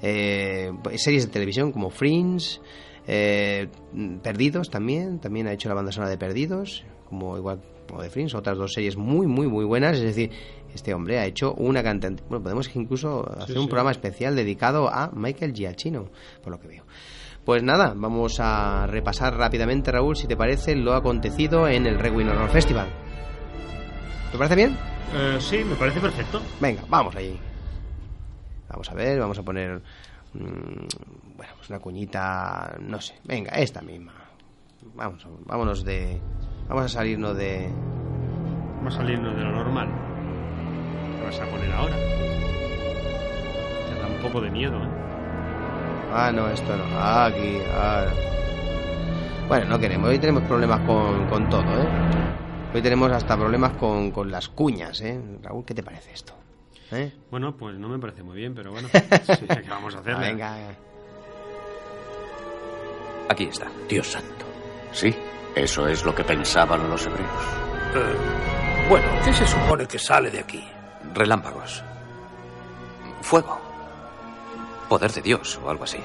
Eh, series de televisión como Fringe, eh, Perdidos también, también ha hecho la banda sonora de Perdidos, como igual como de Fringe, otras dos series muy, muy, muy buenas. Es decir, este hombre ha hecho una cantidad. Bueno, podemos incluso hacer un sí. programa especial dedicado a Michael Giacchino, por lo que veo. Pues nada, vamos a repasar rápidamente, Raúl, si te parece, lo acontecido en el Requiem Horror Festival. ¿Te parece bien? Eh, sí, me parece perfecto. Venga, vamos allí. Vamos a ver, vamos a poner. mm, bueno, pues una cuñita. No sé. Venga, esta misma. Vamos, vámonos de. Vamos a salirnos de. Vamos a salirnos de lo normal. ¿Qué vas a poner ahora? Te da un poco de miedo, ¿eh? Ah, no, esto no. Ah, aquí. ah. Bueno, no queremos. Hoy tenemos problemas con, con todo, ¿eh? Hoy tenemos hasta problemas con, con las cuñas, ¿eh? Raúl, ¿qué te parece esto? ¿Eh? Bueno, pues no me parece muy bien, pero bueno. sí, ¿Qué vamos a hacer? Ah, venga. Aquí está. Dios santo. Sí, eso es lo que pensaban los hebreos. Eh, bueno, ¿qué se supone que sale de aquí? Relámpagos. Fuego. Poder de Dios o algo así.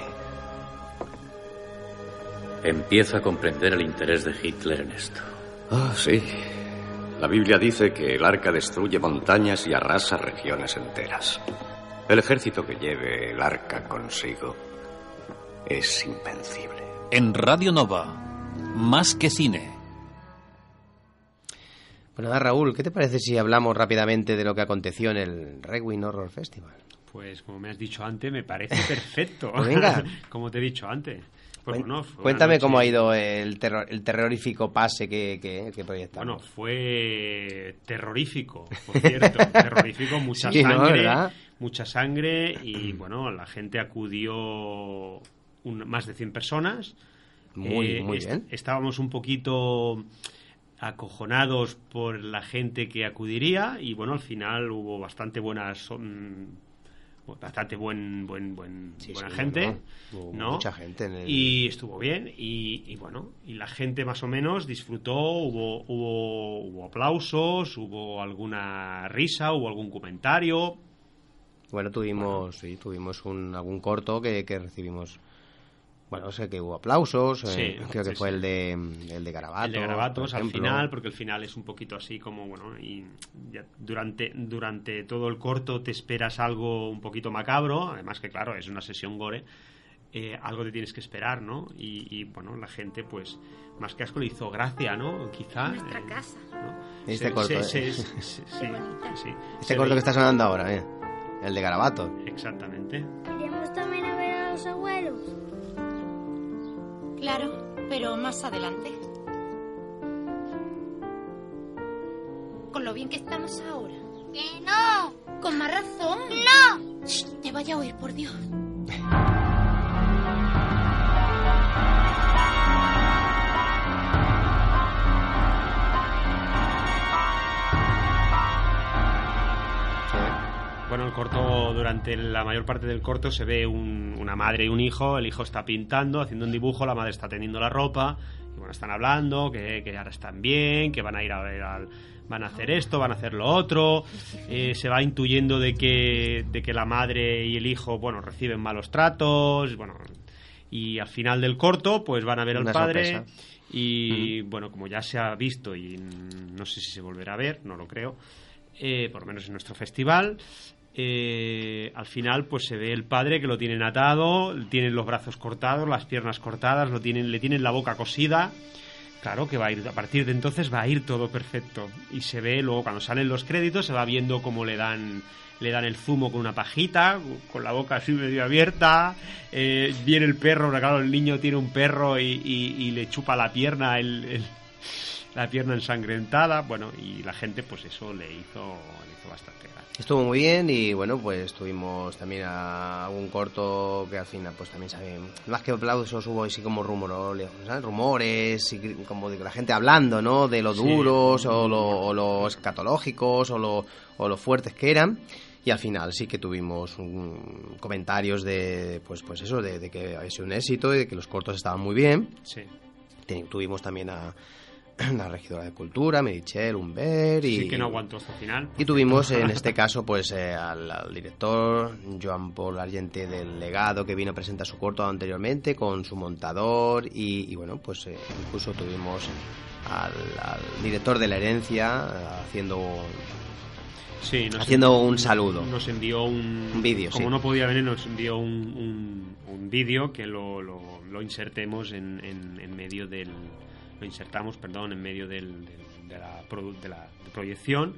Empieza a comprender el interés de Hitler en esto. Ah, sí. La Biblia dice que el arca destruye montañas y arrasa regiones enteras. El ejército que lleve el arca consigo es invencible. En Radio Nova, más que cine. Bueno, Raúl, ¿qué te parece si hablamos rápidamente de lo que aconteció en el Requiem Horror Festival? Pues como me has dicho antes, me parece perfecto. Pues venga. como te he dicho antes. Pues, fue una Cuéntame noche- cómo ha ido el, terror- el terrorífico pase que, que, que proyectamos. Bueno, fue terrorífico, por cierto. terrorífico, mucha Sí, ¿no? sangre. ¿Verdad? Mucha sangre y, bueno, la gente acudió un- más de 100 personas. Muy, muy est- bien. Estábamos un poquito acojonados por la gente que acudiría y, bueno, al final hubo bastante buenas... mm, bastante buen, buen, buen, buena sí, gente, ¿no? Mucha gente en el- Y estuvo bien y, y bueno, y la gente más o menos disfrutó, hubo, hubo, hubo aplausos, hubo alguna risa, hubo algún comentario. Bueno, tuvimos, sí, tuvimos un, algún corto que, que recibimos. Bueno, sé que hubo aplausos. Sí, eh, creo que sí, fue sí. el de el de Garabatos. el de Garabatos al final, porque el final es un poquito así como, bueno, y ya durante, durante todo el corto te esperas algo un poquito macabro, además que claro, es una sesión gore, eh, algo te tienes que esperar, ¿no? Y, y, bueno, la gente pues más que asco le hizo gracia, ¿no? Quizá. Nuestra eh, casa. ¿no? Este Se- corto, se- eh. se- se- sí, sí, sí. Este corto ve- que está sonando ahora, eh, el de Garabatos. Exactamente. Iremos también a ver a los abuelos. Claro, pero más adelante. Con lo bien que estamos ahora. ¡Que no! Con más razón. ¡No! Shh, te vaya a oír, por Dios. Bueno, el corto, durante la mayor parte del corto se ve un- una madre y un hijo. El hijo está pintando, haciendo un dibujo, la madre está teniendo la ropa. Y bueno, están hablando, que, que ahora están bien, que van a ir a ver al- van a hacer esto, van a hacer lo otro. Eh, se va intuyendo de que, de que la madre y el hijo, bueno, reciben malos tratos. Bueno, y al final del corto, pues van a ver al Una padre. sorpresa. Y bueno, como ya se ha visto y no sé si se volverá a ver, no lo creo, eh, por lo menos en nuestro festival, eh, al final pues se ve el padre que lo tienen atado, tienen los brazos cortados, las piernas cortadas, lo tienen, le tienen la boca cosida. Claro que va a ir, a partir de entonces va a ir todo perfecto. Y se ve luego cuando salen los créditos, se va viendo cómo le dan le dan el zumo con una pajita, con la boca así medio abierta, eh, viene el perro, claro, el niño tiene un perro y, y- le chupa la pierna, el- la pierna ensangrentada, bueno, y la gente pues eso le hizo, le hizo bastante gracia. Estuvo muy bien y bueno, pues tuvimos también a un corto que al final pues también sabe, más que aplausos hubo así como rumores, ¿sabes? rumores y como de la gente hablando, ¿no? De lo Sí. duros o lo, o lo escatológicos o lo, o lo fuertes que eran. Y al final sí que tuvimos un- comentarios de, pues, pues eso, de, de que había sido un éxito y de que los cortos estaban muy bien. Sí. Ten- tuvimos también a la regidora de Cultura, Merichel, Humber y... Sí que no aguantó hasta el final. Y tuvimos en este caso pues eh, al, al director Joan Paul Argente del Legado que vino a presentar su corto anteriormente con su montador y, y, bueno pues eh, incluso tuvimos al, al director de la herencia eh, haciendo Sí, haciendo envió- un saludo. Nos envió un, Un vídeo, Como sí. no podía venir, nos envió un, un, un vídeo que lo, lo, lo insertemos en, en, en medio del. Lo insertamos, perdón, en medio del, del- de, la, de la de proyección.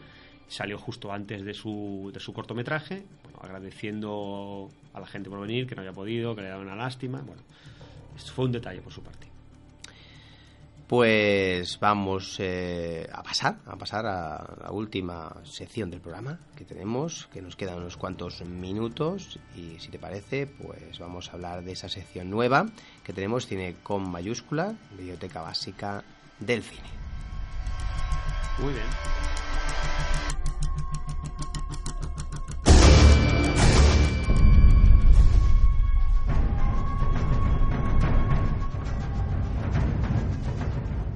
Salió justo antes de su, de su cortometraje. Bueno, agradeciendo a la gente por venir, que no había podido, que le daba una lástima. Bueno, esto fue un detalle por su parte. Pues vamos eh, a pasar, a pasar a la última sección del programa que tenemos, que nos quedan unos cuantos minutos y si te parece, pues vamos a hablar de esa sección nueva que tenemos, cine con mayúscula, biblioteca básica del cine. Muy bien.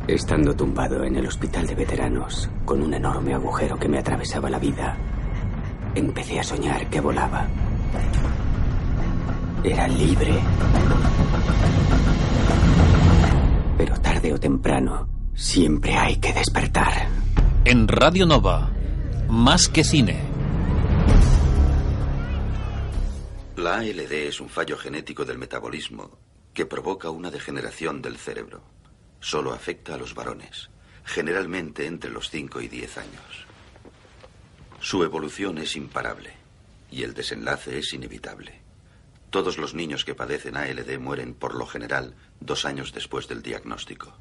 Estando tumbado en el hospital de veteranos, con un enorme agujero que me atravesaba la vida, empecé a soñar que volaba. era libre. Pero tarde o temprano, siempre hay que despertar. En Radio Nova, más que cine. La ALD es un fallo genético del metabolismo que provoca una degeneración del cerebro. Solo afecta a los varones, generalmente entre los 5 y 10 años. Su evolución es imparable y el desenlace es inevitable. Todos los niños que padecen ALD mueren por lo general dos años después del diagnóstico.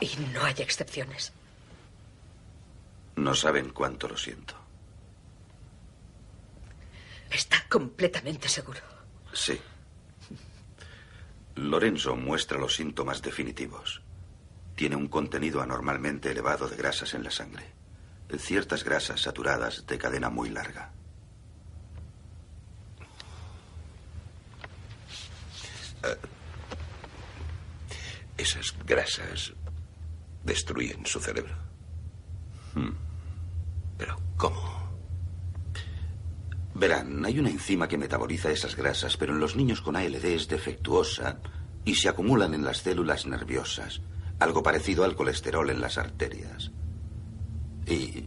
Y no hay excepciones. No saben cuánto lo siento. Está completamente seguro. Sí. Lorenzo muestra los síntomas definitivos. Tiene un contenido anormalmente elevado de grasas en la sangre. Ciertas grasas saturadas de cadena muy larga. Eh, esas grasas destruyen su cerebro. Hmm. Pero, ¿cómo? Verán, hay una enzima que metaboliza esas grasas, pero en los niños con ALD es defectuosa y se acumulan en las células nerviosas, algo parecido al colesterol en las arterias. Y...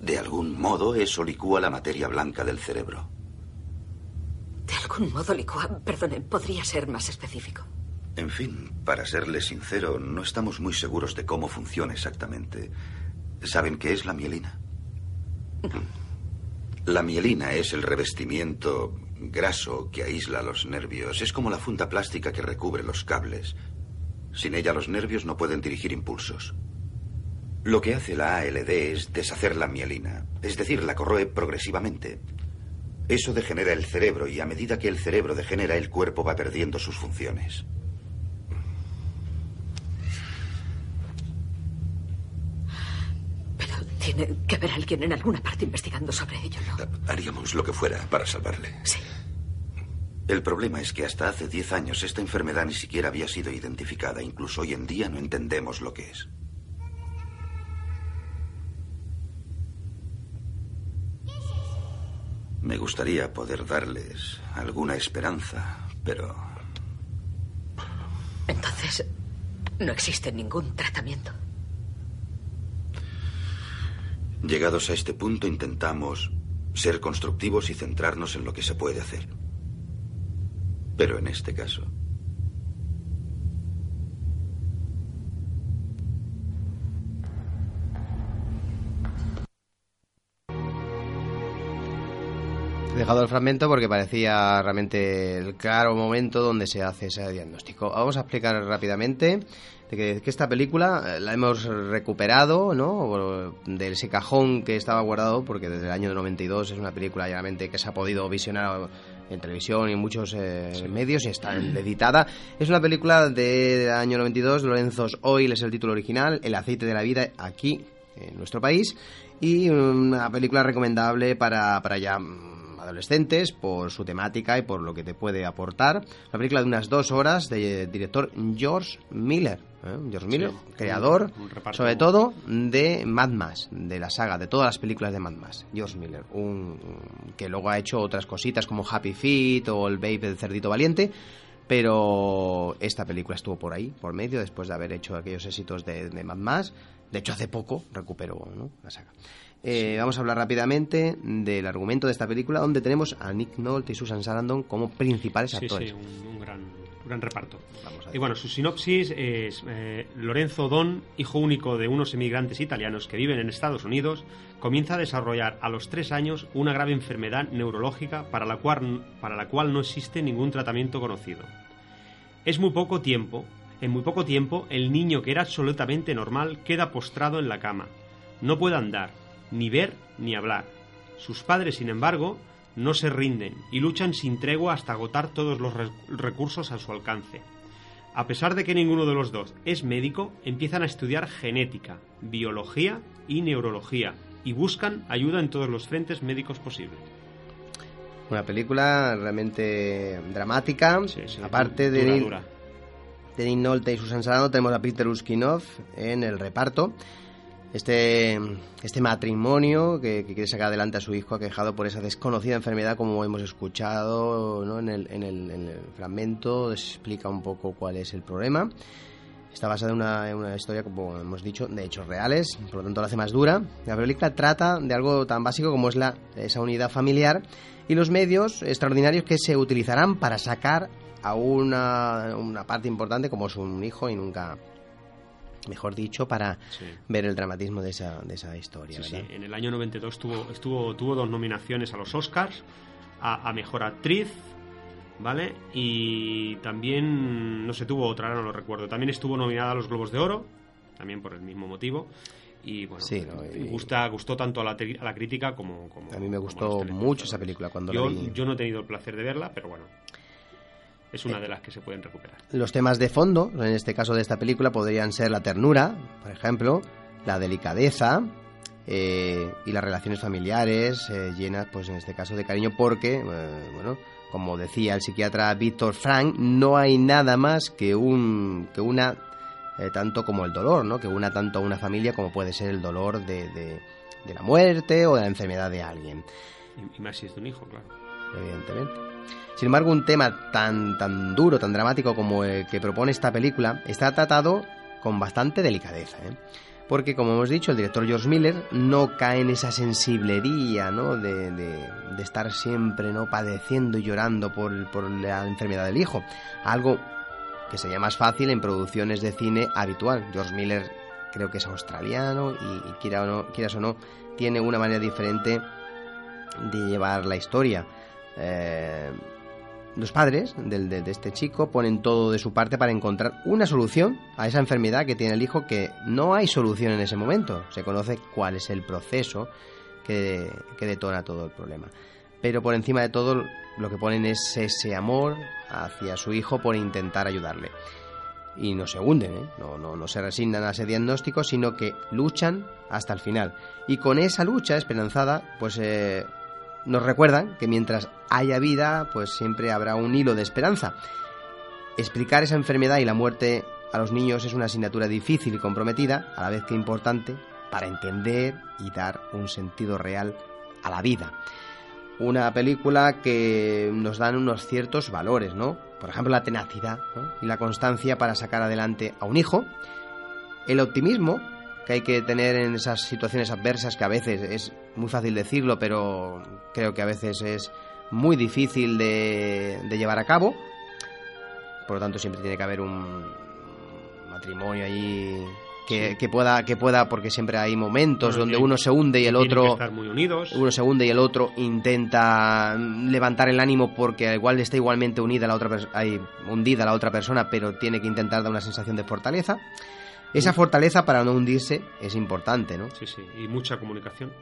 De algún modo eso licúa la materia blanca del cerebro. De algún modo, licúa. Perdone, ¿podría ser más específico? En fin, para serle sincero, no estamos muy seguros de cómo funciona exactamente. ¿Saben qué es la mielina? La mielina es el revestimiento graso que aísla los nervios. Es como la funda plástica que recubre los cables. Sin ella los nervios no pueden dirigir impulsos. Lo que hace la ALD es deshacer la mielina, es decir, la corroe progresivamente. Eso degenera el cerebro y a medida que el cerebro degenera, el cuerpo va perdiendo sus funciones. Tiene que haber alguien en alguna parte investigando sobre ello, ¿no? Haríamos lo que fuera para salvarle. Sí. El problema es que hasta hace 10 años esta enfermedad ni siquiera había sido identificada. Incluso hoy en día no entendemos lo que es. Me gustaría poder darles alguna esperanza, pero Entonces, no existe ningún tratamiento. Llegados a este punto intentamos ser constructivos y centrarnos en lo que se puede hacer. Pero en este caso, He dejado el fragmento porque parecía realmente el claro momento donde se hace ese diagnóstico. Vamos a explicar rápidamente que, que esta película eh, la hemos recuperado, ¿no? De ese cajón que estaba guardado, porque desde el año 92 es una película realmente que se ha podido visionar en televisión y en muchos eh, medios y está editada. Es una película del año 92, Lorenzo's Oil es el título original, El aceite de la vida aquí en nuestro país y una película recomendable para, para ya mm, adolescentes por su temática y por lo que te puede aportar. Una película de unas dos horas de director George Miller. ¿eh? George Miller, Sí, creador, un- un sobre todo de Mad Max, de la saga, de todas las películas de Mad Max. George Miller, un, que luego ha hecho otras cositas como Happy Feet o El Babe del Cerdito Valiente. Pero esta película estuvo por ahí, por medio, después de haber hecho aquellos éxitos de, de Mad Max. De hecho, hace poco recuperó ¿no? la saga. Eh, Vamos a hablar rápidamente del argumento de esta película, donde tenemos a Nick Nolte y Susan Sarandon como principales Sí, actores. sí, un, un gran, un gran reparto. y bueno, su sinopsis es eh, Lorenzo Don, hijo único de unos emigrantes italianos que viven en Estados Unidos, comienza a desarrollar a los tres años una grave enfermedad neurológica para la cual, para la cual no existe ningún tratamiento conocido. Es muy poco tiempo, en muy poco tiempo, el niño que era absolutamente normal queda postrado en la cama. No puede andar, ni ver, ni hablar. Sus padres, sin embargo, no se rinden y luchan sin tregua hasta agotar todos los re- recursos a su alcance. A pesar de que ninguno de los dos es médico, empiezan a estudiar genética, biología y neurología y buscan ayuda en todos los frentes médicos posibles. Una película realmente dramática, aparte dura, de... dura. de Nick Nolte y Susan Sarandon tenemos a Peter Ustinov en el reparto. Este, este matrimonio que, que quiere sacar adelante a su hijo aquejado por esa desconocida enfermedad, como hemos escuchado ¿no? en, el, en, el, en el fragmento, explica un poco cuál es el problema. Está basada en una, en una, historia, como hemos dicho, de hechos reales, por lo tanto la hace más dura. La película trata de algo tan básico como es la, esa unidad familiar y los medios extraordinarios que se utilizarán para sacar a una, una parte importante como es un hijo y nunca mejor dicho, para sí. ver el dramatismo de esa, de esa historia. Sí, sí. En el año 92 tuvo, estuvo, tuvo dos nominaciones a los Oscars, a, a Mejor Actriz, ¿vale? Y también, no sé, tuvo otra, no lo recuerdo. También estuvo nominada a los Globos de Oro, también por el mismo motivo. Y bueno, sí, no, y... gusta, gustó tanto a la, a la crítica como, como, A mí me gustó mucho esa película cuando yo, la vi. Yo no he tenido el placer de verla, pero bueno, es una de las que se pueden recuperar. Los temas de fondo, en este caso de esta película, podrían ser la ternura, por ejemplo, la delicadeza eh, y las relaciones familiares eh, llenas, pues en este caso, de cariño, porque, eh, bueno, como decía el psiquiatra Víctor Frank, no hay nada más que, un, que una, tanto como el dolor, ¿no? Que una tanto a una familia como puede ser el dolor de, de, de la muerte o de la enfermedad de alguien. Y, y más si es de un hijo, claro. Evidentemente. Sin embargo, un tema tan, tan duro, tan dramático como el que propone esta película está tratado con bastante delicadeza. ¿eh? Porque, como hemos dicho, el director George Miller no cae en esa sensiblería ¿no? de, de, de estar siempre ¿no? padeciendo y llorando por, por la enfermedad del hijo. Algo que sería más fácil en producciones de cine habitual. George Miller creo que es australiano y, y quiera o no, quieras o no, tiene una manera diferente de llevar la historia. Eh, los padres de, este chico ponen todo de su parte para encontrar una solución a esa enfermedad que tiene el hijo que no hay solución en ese momento. Se conoce cuál es el proceso que, que detona todo el problema. Pero por encima de todo lo que ponen es ese amor hacia su hijo por intentar ayudarle. Y no se hunden, ¿eh? no, no, no se resignan a ese diagnóstico, sino que luchan hasta el final. Y con esa lucha esperanzada, pues eh, nos recuerdan que mientras haya vida, pues siempre habrá un hilo de esperanza. Explicar esa enfermedad y la muerte a los niños es una asignatura difícil y comprometida, a la vez que importante, para entender y dar un sentido real a la vida. Una película que nos dan unos ciertos valores, ¿no? Por ejemplo, la tenacidad y la constancia para sacar adelante a un hijo, el optimismo que hay que tener en esas situaciones adversas que a veces es muy fácil decirlo, pero creo que a veces es muy difícil de, de llevar a cabo. Por lo tanto, siempre tiene que haber un matrimonio allí que, sí. que, pueda que pueda porque siempre hay momentos bueno, donde uno se hunde y el otro estar muy unidos. uno se hunde y el otro intenta levantar el ánimo porque igual está igualmente unida la otra hay hundida la otra persona pero tiene que intentar dar una sensación de fortaleza esa fortaleza para no hundirse es importante, ¿no? Sí, sí, y mucha comunicación.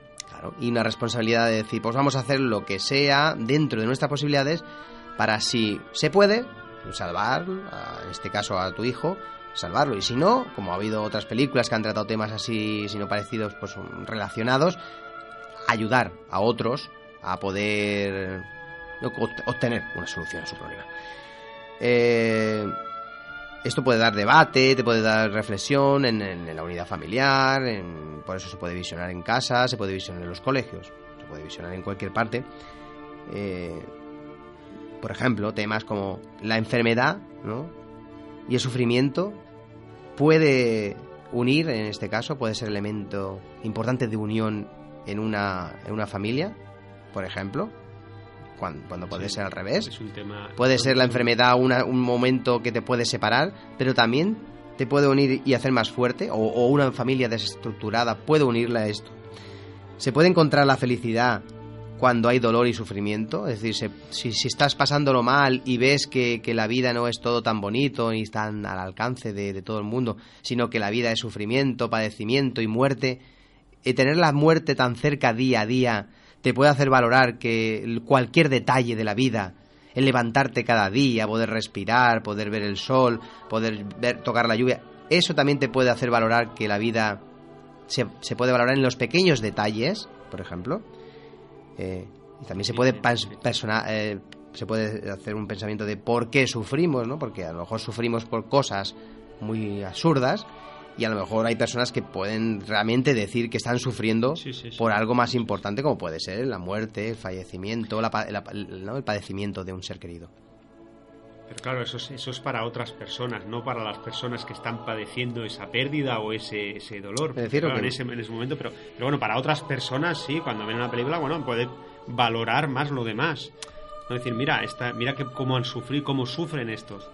Y una responsabilidad de decir, pues vamos a hacer lo que sea dentro de nuestras posibilidades para si se puede salvar, en este caso a tu hijo, salvarlo. Y si no, como ha habido otras películas que han tratado temas así, si no parecidos, pues relacionados, ayudar a otros a poder obtener una solución a su problema. Eh, esto puede dar debate, te puede dar reflexión en, la unidad familiar, en, por eso se puede visionar en casa, se puede visionar en los colegios, se puede visionar en cualquier parte. Eh, por ejemplo, temas como la enfermedad y el sufrimiento puede unir, en este caso, puede ser elemento importante de unión en una, en una familia, por ejemplo cuando, cuando puede sí, ser al revés. Es un tema, puede ser la enfermedad una, un momento que te puede separar, pero también te puede unir y hacer más fuerte, o, o, una familia desestructurada puede unirla a esto. Se puede encontrar la felicidad cuando hay dolor y sufrimiento, es decir, se, si, si, estás pasándolo mal y ves que, que, la vida no es todo tan bonito ni tan al alcance de, de todo el mundo, sino que la vida es sufrimiento, padecimiento y muerte, y tener la muerte tan cerca día a día, te puede hacer valorar que cualquier detalle de la vida, el levantarte cada día, poder respirar, poder ver el sol, poder ver, tocar la lluvia, eso también te puede hacer valorar que la vida se, se puede valorar en los pequeños detalles, por ejemplo. Eh, y también se puede persona, eh, se puede hacer un pensamiento de por qué sufrimos, ¿no? Porque a lo mejor sufrimos por cosas muy absurdas y a lo mejor hay personas que pueden realmente decir que están sufriendo Sí, sí, sí. por algo más importante como puede ser la muerte, el fallecimiento, la la- ¿no? el padecimiento de un ser querido. Pero claro, eso es, eso es para otras personas, no para las personas que están padeciendo esa pérdida o ese, ese dolor. Es decir, Claro, que- en, ese, en ese momento, pero, pero bueno, para otras personas sí, cuando ven la película, bueno, puede valorar más lo demás. No decir, mira, esta, mira que cómo han sufrido, cómo sufren estos.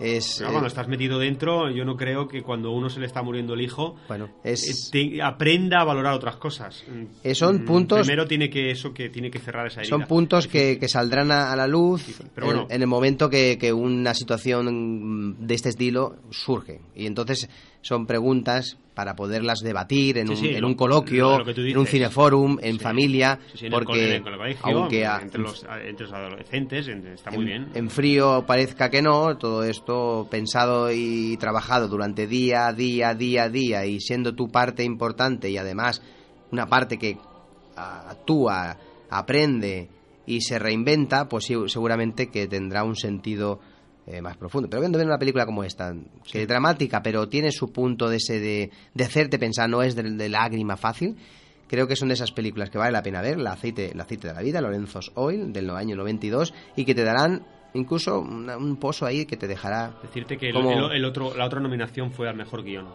Es, eh, cuando estás metido dentro, yo no creo que cuando uno se le está muriendo el hijo, Bueno, es- eh, te- aprenda a valorar otras cosas. Eh, son Mm, puntos- Primero tiene que eso que tiene que cerrar esa herida. Son puntos que, que saldrán a, a la luz pero en- bueno. en, el momento que, que una situación mm, de este estilo surge. Y entonces son preguntas para poderlas debatir en, Sí, un, sí, en lo- un coloquio, lo- lo en un cineforum, en familia, en el porque en el colegio, aunque a- entre, los, entre los adolescentes, en- está muy en, bien. en frío parezca que no, todo esto pensado y trabajado durante día, día, día, día y siendo tu parte importante y además una parte que actúa, aprende y se reinventa, pues seguramente que tendrá un sentido eh, más profundo. Pero viendo ver una película como esta, que es dramática, pero tiene su punto de ese de, de hacerte pensar, no es de, de lágrima fácil, creo que son de esas películas que vale la pena ver, el aceite, el aceite de la vida, Lorenzo's Oil, del año 92, y que te darán incluso una- un pozo ahí que te dejará... Decirte que el, como- el- el otro, la otra nominación fue al mejor guion.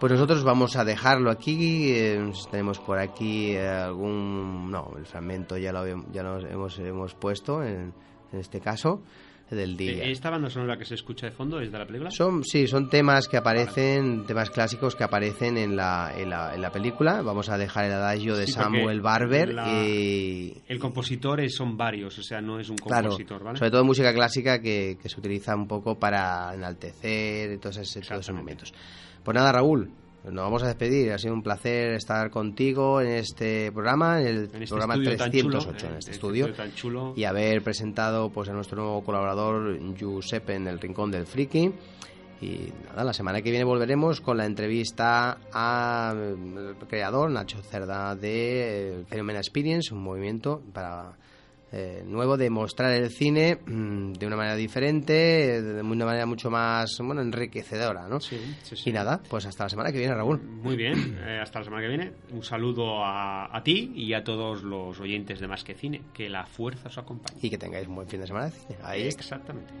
Pues nosotros vamos a dejarlo aquí. eh, tenemos por aquí eh, algún. No, el fragmento ya lo, ya lo hemos, hemos puesto en, en este caso, del día. Eh, ¿Esta banda sonora que se escucha de fondo es de la película? Son, sí, son temas que aparecen, temas clásicos que aparecen en la, en la, en la película. Vamos a dejar el adagio de Sí, Samuel Barber la- y, El compositor es- son varios, o sea, no es un Claro, compositor, ¿vale? sobre todo música clásica que, que se utiliza un poco para enaltecer todos, ese- todos esos momentos. Pues nada, Raúl, nos vamos a despedir. Ha sido un placer estar contigo en este programa, en el En este programa estudio tan 308 chulo, en eh, este este estudio, estudio tan chulo. y haber presentado pues a nuestro nuevo colaborador Giuseppe en el Rincón del Friki. Y nada, la semana que viene volveremos con la entrevista al creador Nacho Cerda de eh, Phenomena Experience, un movimiento para eh, nuevo de mostrar el cine mm, de una manera diferente, de una manera mucho más bueno enriquecedora, ¿no? sí, sí. Y nada, pues hasta la semana que viene, Raúl. Muy bien, eh, hasta la semana que viene. Un saludo a, a ti y a todos los oyentes de Más que Cine. Que la fuerza os acompañe. Y que tengáis un buen fin de semana de cine. Ahí está. Exactamente.